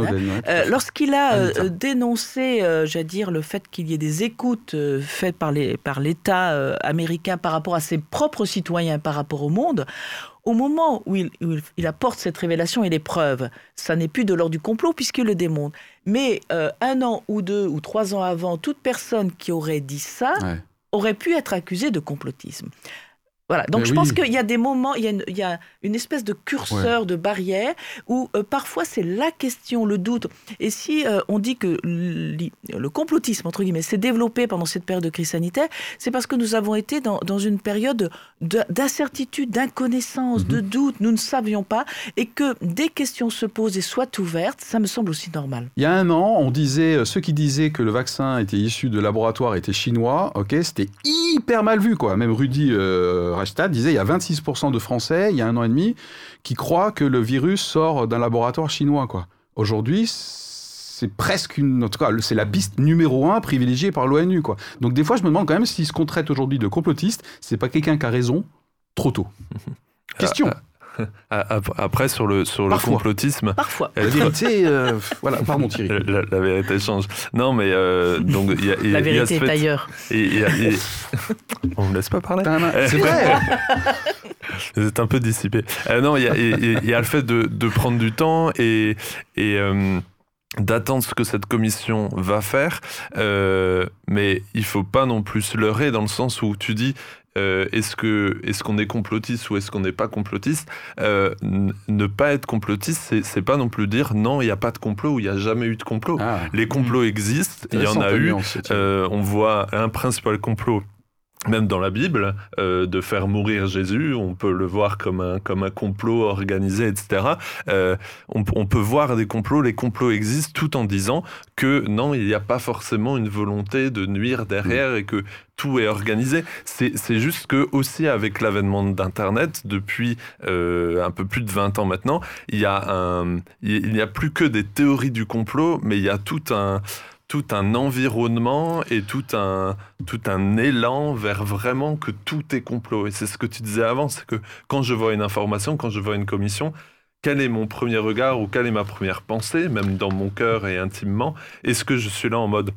Hein. Lorsqu'il a dénoncé, j'allais dire, le fait qu'il y ait des écoutes faites par l'État par américain par rapport à ses propres citoyens, par rapport au monde, au moment où il, apporte cette révélation et les preuves, ça n'est plus de l'ordre du complot puisqu'il le démontre. Mais euh, un an ou deux ou trois ans avant, toute personne qui aurait dit ça aurait pu être accusée de complotisme. Voilà. Donc je pense qu'il y a des moments, il y a une, espèce de curseur, de barrière, où euh, parfois c'est la question, le doute. Et si euh, on dit que le complotisme, entre guillemets, s'est développé pendant cette période de crise sanitaire, c'est parce que nous avons été dans, une période d'incertitude, d'inconnaissance, de mhm. doute, nous ne savions pas, et que des questions se posent et soient ouvertes, ça me semble aussi normal. Il y a un an, on disait, euh, ceux qui disaient que le vaccin était issu de laboratoire était chinois, ok, c'était hyper mal vu, quoi. Même Rudy... Disait il y a 26% de Français, il y a un an et demi, qui croient que le virus sort d'un laboratoire chinois. Quoi. Aujourd'hui, c'est presque une, en tout cas, c'est la piste numéro un privilégiée par l'ONU, quoi. Donc des fois, je me demande quand même si ce qu'on traite aujourd'hui de complotiste, c'est pas quelqu'un qui a raison trop tôt. Question. Ah, Après, sur le, sur le complotisme. Parfois. La vérité, euh, voilà, pardon Thierry. La, vérité change. Non, mais euh, donc il y a, La vérité est ailleurs. Et, on me laisse pas parler. C'est vrai. Vous êtes un peu dissipé. Euh, non, il y a, y a, le fait de, de prendre du temps et. et d'attendre ce que cette commission va faire, mais il faut pas non plus se leurrer dans le sens où tu dis euh, est-ce que est-ce qu'on est complotiste ou est-ce qu'on n'est pas complotiste euh, Ne pas être complotiste, c'est pas non plus dire non, il n'y a pas de complot ou il n'y a jamais eu de complot. Ah. Les complots existent, il y en a eu. Euh, on voit un principal complot même dans la Bible, euh, de faire mourir Jésus, on peut le voir comme un, comme un complot organisé, etc. Euh, on, peut voir des complots, les complots existent tout en disant que non, il n'y a pas forcément une volonté de nuire derrière et que tout est organisé. C'est juste que aussi avec l'avènement d'Internet, depuis euh, un peu plus de 20 ans maintenant, il y a un, il n'y a plus que des théories du complot, mais il y a tout un tout un environnement et tout un, tout un élan vers vraiment que tout est complot. Et c'est ce que tu disais avant, c'est que quand je vois une information, quand je vois une commission, quel est mon premier regard ou quelle est ma première pensée, même dans mon cœur et intimement? Est-ce que je suis là en mode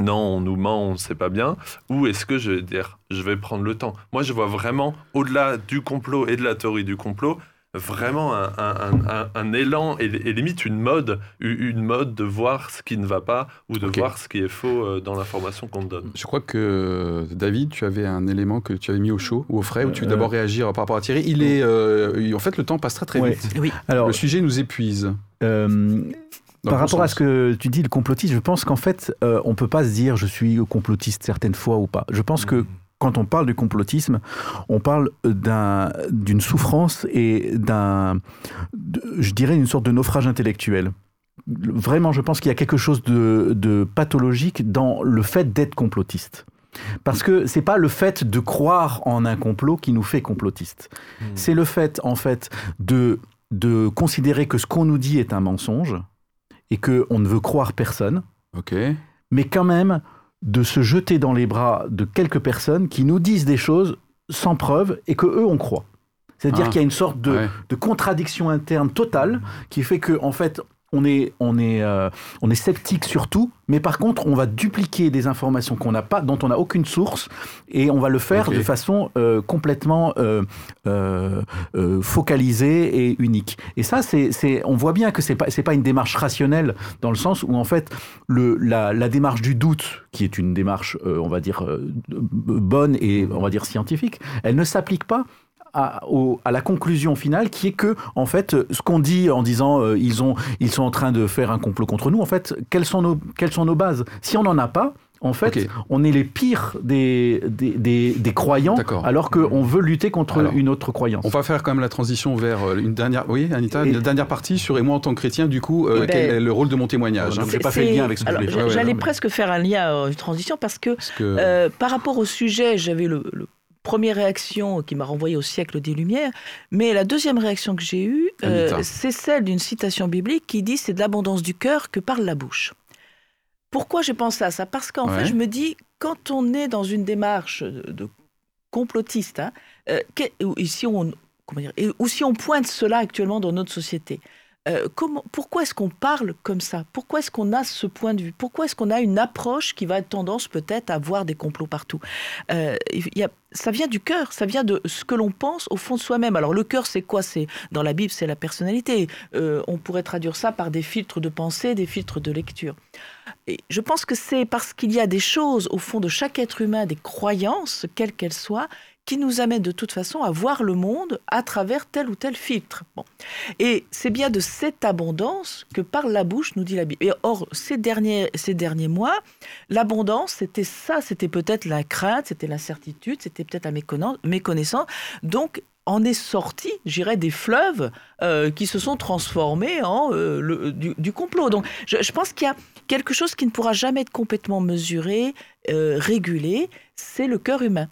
non, on nous ment, on ne sait pas bien, ou est-ce que je vais dire, je vais prendre le temps? Moi, je vois vraiment, au-delà du complot et de la théorie du complot, vraiment un, élan et, limite une mode, une mode de voir ce qui ne va pas ou de voir ce qui est faux euh, dans l'information qu'on te donne. Je crois que David, tu avais un élément que tu avais mis au chaud ou au frais, où tu veux euh, d'abord réagir par rapport à Thierry. Il est, euh, en fait, le temps passe très très vite. Oui. Alors, le sujet nous épuise. par rapport à ce que tu dis, le complotiste, je pense qu'en fait, on peut pas se dire je suis complotiste certaines fois ou pas. Je pense que mm quand on parle du complotisme, on parle d'une souffrance et d'un, je dirais, une sorte de naufrage intellectuel. Vraiment, je pense qu'il y a quelque chose de, pathologique dans le fait d'être complotiste. Parce que c'est pas le fait de croire en un complot qui nous fait complotiste. Hmm. C'est le fait, en fait, de, de considérer que ce qu'on nous dit est un mensonge et qu'on ne veut croire personne. Ok. Mais quand même, de se jeter dans les bras de quelques personnes qui nous disent des choses sans preuve et que eux on croit. C'est-à-dire ah. qu'il y a une sorte de, contradiction interne totale qui fait que en fait on est, on est, euh, on est sceptique sur tout, mais par contre, on va dupliquer des informations qu'on n'a pas, dont on n'a aucune source, et on va le faire de façon euh, complètement euh, focalisée et unique. Et ça, c'est, on voit bien que c'est pas, c'est pas une démarche rationnelle dans le sens où en fait, le, la, la démarche du doute, qui est une démarche, on va dire bonne et on va dire scientifique, elle ne s'applique pas à, à, la conclusion finale qui est que, en fait, ce qu'on dit en disant euh, ils, ont, ils sont en train de faire un complot contre nous, en fait, quelles sont nos, quelles sont nos bases? Si on n'en a pas, en fait, on est les pires des, des, des, croyants, alors qu'on veut lutter contre une autre croyance. On va faire quand même la transition vers euh, une dernière, oui, Anita, une dernière partie sur et moi en tant que chrétien, du coup, euh, eh quel ben, est le rôle de mon témoignage Je n'ai pas fait le lien avec ce que je voulais J'allais presque faire un lien, une transition, parce que, par rapport au sujet, j'avais le première réaction qui m'a renvoyé au siècle des Lumières, mais la deuxième réaction que j'ai eue, euh, c'est celle d'une citation biblique qui dit c'est de l'abondance du cœur que parle la bouche. Pourquoi j'ai pensé à ça? Parce qu'en fait, je me dis, quand on est dans une démarche de complotiste, hein, euh, si on, comment dire, ou si on pointe cela actuellement dans notre société, euh, comment, pourquoi est-ce qu'on parle comme ça? Pourquoi est-ce qu'on a ce point de vue? Pourquoi est-ce qu'on a une approche qui va être tendance peut-être à voir des complots partout? Euh, Ça vient du cœur, ça vient de ce que l'on pense au fond de soi-même. Alors le cœur, c'est quoi? C'est Dans la Bible, c'est la personnalité. Euh, on pourrait traduire ça par des filtres de pensée, des filtres de lecture. Et je pense que c'est parce qu'il y a des choses au fond de chaque être humain, des croyances, quelles qu'elles soient, qui nous amène de toute façon à voir le monde à travers tel ou tel filtre. Bon. Et c'est bien de cette abondance que par la bouche, nous dit la Bible. Et or, ces derniers, ces derniers mois, l'abondance, c'était ça, c'était peut-être la crainte, c'était l'incertitude, c'était peut-être la méconnaissance. Donc, en est sorti, j'irais, des fleuves euh, qui se sont transformés en euh, du, complot. Donc, je, pense qu'il y a quelque chose qui ne pourra jamais être complètement mesuré, euh, régulé, c'est le cœur humain.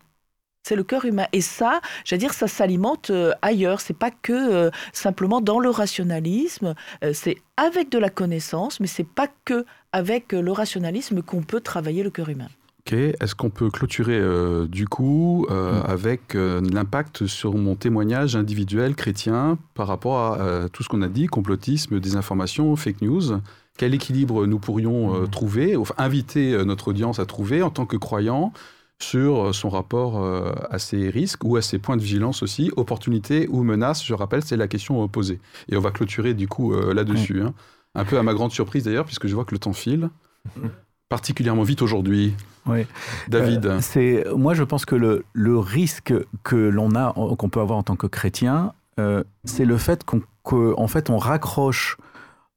C'est le cœur humain. Et ça, j'allais dire, ça s'alimente euh, ailleurs. C'est pas que euh, simplement dans le rationalisme. Euh, c'est avec de la connaissance, mais c'est pas que avec le rationalisme qu'on peut travailler le cœur humain. Ok. Est-ce qu'on peut clôturer du coup mm. avec l'impact sur mon témoignage individuel chrétien par rapport à tout ce qu'on a dit, complotisme, désinformation, fake news? Quel équilibre nous pourrions mm. trouver, enfin, inviter notre audience à trouver en tant que croyants sur euh, son rapport euh, à ces risques ou à ses points de vigilance aussi, opportunités ou menaces, je rappelle, c'est la question posée. Et on va clôturer du coup euh, là-dessus. Hein. Un peu à ma grande surprise d'ailleurs, puisque je vois que le temps file. Particulièrement vite aujourd'hui. Oui. David. c'est moi je pense que le, le risque que l'on a qu'on peut avoir en tant que chrétien, c'est le fait qu'on fait on raccroche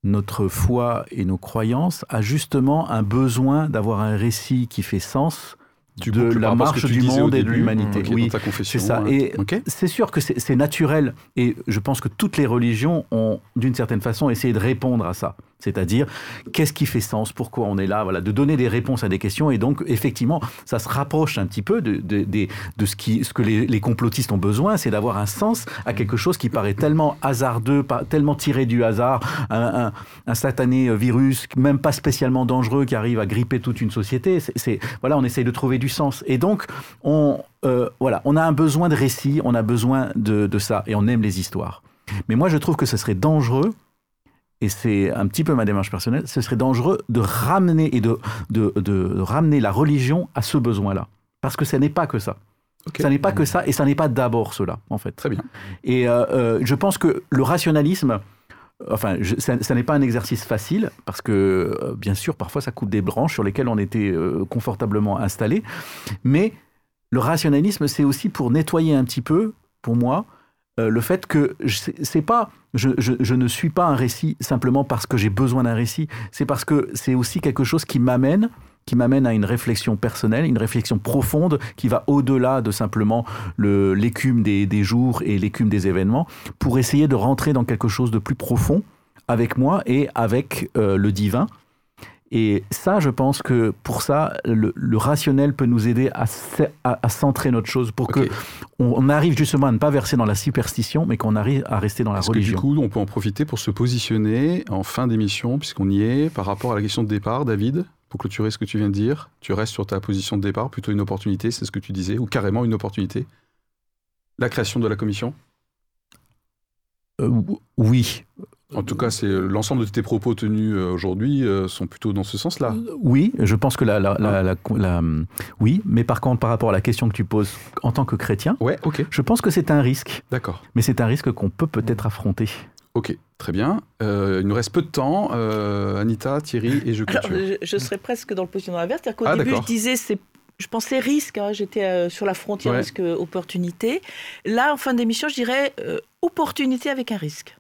notre foi et nos croyances à justement un besoin d'avoir un récit qui fait sens de la marche du monde et de l'humanité. oui, c'est ça. Et c'est sûr que c'est naturel. Et je pense que toutes les religions ont, d'une certaine façon, essayé de répondre à ça. C'est-à-dire, qu'est-ce qui fait sens? Pourquoi on est là? Voilà, de donner des réponses à des questions. Et donc, effectivement, ça se rapproche un petit peu de, ce, que les, complotistes ont besoin, c'est d'avoir un sens à quelque chose qui paraît tellement hasardeux, tellement tiré du hasard, un, satané virus, même pas spécialement dangereux, qui arrive à gripper toute une société. C'est, voilà, on essaye de trouver du sens. Et donc, on, euh, voilà, on a un besoin de récit, on a besoin de, de ça, et on aime les histoires. Mais moi, je trouve que ce serait dangereux et c'est un petit peu ma démarche personnelle, ce serait dangereux de ramener et de, de, de, ramener la religion à ce besoin-là. Parce que ce n'est pas que ça. Ça n'est pas que ça, et ça n'est pas d'abord cela, en fait. Très bien. Et euh, euh, je pense que le rationalisme, enfin, ça, n'est pas un exercice facile, parce que, euh, bien sûr, parfois ça coupe des branches sur lesquelles on était confortablement installé, mais le rationalisme, c'est aussi pour nettoyer un petit peu, pour moi, le fait que c'est pas, je, ne suis pas un récit simplement parce que j'ai besoin d'un récit, c'est parce que c'est aussi quelque chose qui m'amène qui m'amène à une réflexion personnelle, une réflexion profonde qui va au-delà de simplement l'écume des, des, jours et l'écume des événements, pour essayer de rentrer dans quelque chose de plus profond avec moi et avec euh, le divin. Et ça, je pense que pour ça, le, rationnel peut nous aider à, à, centrer notre chose pour que on, arrive justement à ne pas verser dans la superstition, mais qu'on arrive à rester dans la religion. Que du coup, on peut en profiter pour se positionner en fin d'émission, puisqu'on y est, par rapport à la question de départ, David pour clôturer ce que tu viens de dire, tu restes sur ta position de départ, plutôt une opportunité, c'est ce que tu disais, ou carrément une opportunité? La création de la commission? Euh, Oui, En tout cas, c'est l'ensemble de tes propos tenus aujourd'hui sont plutôt dans ce sens-là. Oui, je pense que la, la, oui, mais par contre, par rapport à la question que tu poses en tant que chrétien, ouais, ok. Je pense que c'est un risque. D'accord. Mais c'est un risque qu'on peut peut-être affronter. Ok, très bien. il nous reste peu de temps. Anita, Thierry et je. Alors, je, serais presque dans le positionnement inverse. C'est-à-dire qu'au ah, début, je disais c'est je pensais risque, hein, j'étais euh, sur la frontière risque-opportunité. Là, en fin d'émission, je dirais euh, opportunité avec un risque.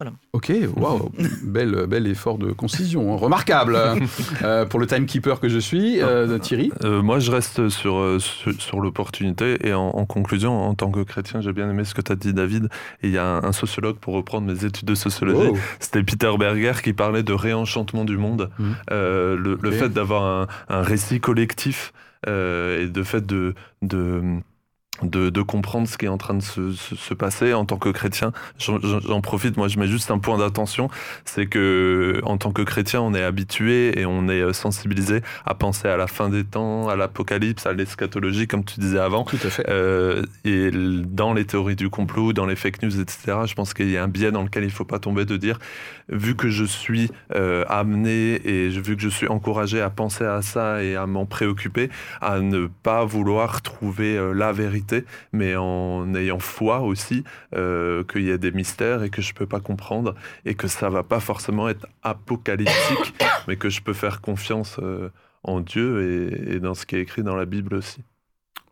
Voilà. Ok, waouh, bel, bel effort de concision, hein. remarquable euh, pour le timekeeper que je suis, Thierry. moi, je reste sur, sur, l'opportunité et en, conclusion, en tant que chrétien, j'ai bien aimé ce que tu as dit, David. Et il y a un, sociologue, pour reprendre mes études de sociologie, oh. c'était Peter Berger qui parlait de réenchantement du monde, mmh. le, le, fait d'avoir un, un récit collectif euh, et de fait de, de de, de, comprendre ce qui est en train de se, se, passer en tant que chrétien. J'en profite, moi je mets juste un point d'attention, c'est que en tant que chrétien, on est habitué et on est euh, sensibilisé à penser à la fin des temps, à l'apocalypse, à l'eschatologie, comme tu disais avant. Tout à fait. Euh, et dans les théories du complot, dans les fake news, etc., je pense qu'il y a un biais dans lequel il ne faut pas tomber de dire, vu que je suis euh, amené et vu que je suis encouragé à penser à ça et à m'en préoccuper, à ne pas vouloir trouver euh, la vérité mais en ayant foi aussi euh, qu'il y a des mystères et que je peux pas comprendre et que ça va pas forcément être apocalyptique, mais que je peux faire confiance euh, en Dieu et, dans ce qui est écrit dans la Bible aussi.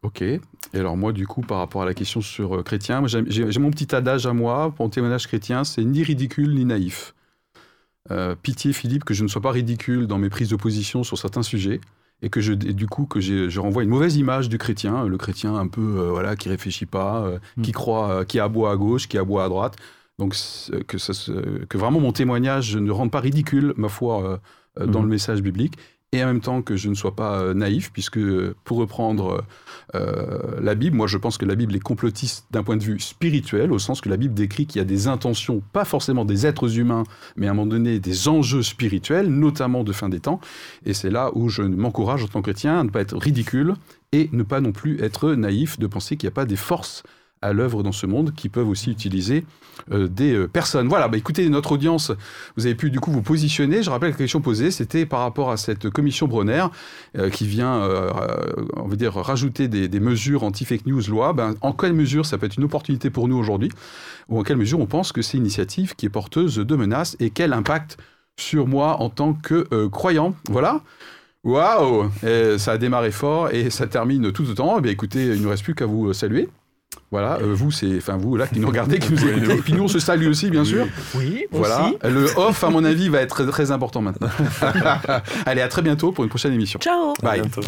Ok. Et alors moi, du coup, par rapport à la question sur euh, chrétien, j'ai mon petit adage à moi, pour un témoignage chrétien, c'est ni ridicule ni naïf. pitié, Philippe, que je ne sois pas ridicule dans mes prises de position sur certains sujets et que je, du coup que je renvoie une mauvaise image du chrétien, le chrétien un peu euh, voilà qui réfléchit pas, euh, qui mm. croit, euh, qui aboie à gauche, qui aboie à droite. Donc que, ça, que vraiment mon témoignage ne rende pas ridicule ma foi dans mm. le message biblique et en même temps que je ne sois pas euh, naïf, puisque pour reprendre euh, la Bible, moi je pense que la Bible est complotiste d'un point de vue spirituel, au sens que la Bible décrit qu'il y a des intentions, pas forcément des êtres humains, mais à un moment donné des enjeux spirituels, notamment de fin des temps. Et c'est là où je m'encourage en tant que chrétien à ne pas être ridicule et ne pas non plus être naïf de penser qu'il n'y a pas des forces à l'œuvre dans ce monde qui peuvent aussi utiliser euh, des euh, personnes. Voilà, bah, écoutez, notre audience, vous avez pu du coup vous positionner. Je rappelle que la question posée, c'était par rapport à cette commission Bronner euh, qui vient, on va dire, rajouter des, mesures anti-fake news loi. Ben, en quelle mesure ça peut être une opportunité pour nous aujourd'hui? Ou en quelle mesure on pense que c'est une initiative qui est porteuse de menaces et quel impact sur moi en tant que croyant? Voilà. Waouh Ça a démarré fort et ça termine tout autant. Eh écoutez, il ne nous reste plus qu'à vous saluer. Voilà, euh, vous, c'est, enfin vous là qui nous regardez, qui nous écoutez, et puis nous on se salue aussi, bien sûr. Oui, voilà. Aussi. Le off, à mon avis, va être très, très important maintenant. Allez, à très bientôt pour une prochaine émission. Ciao. Bye. À bientôt.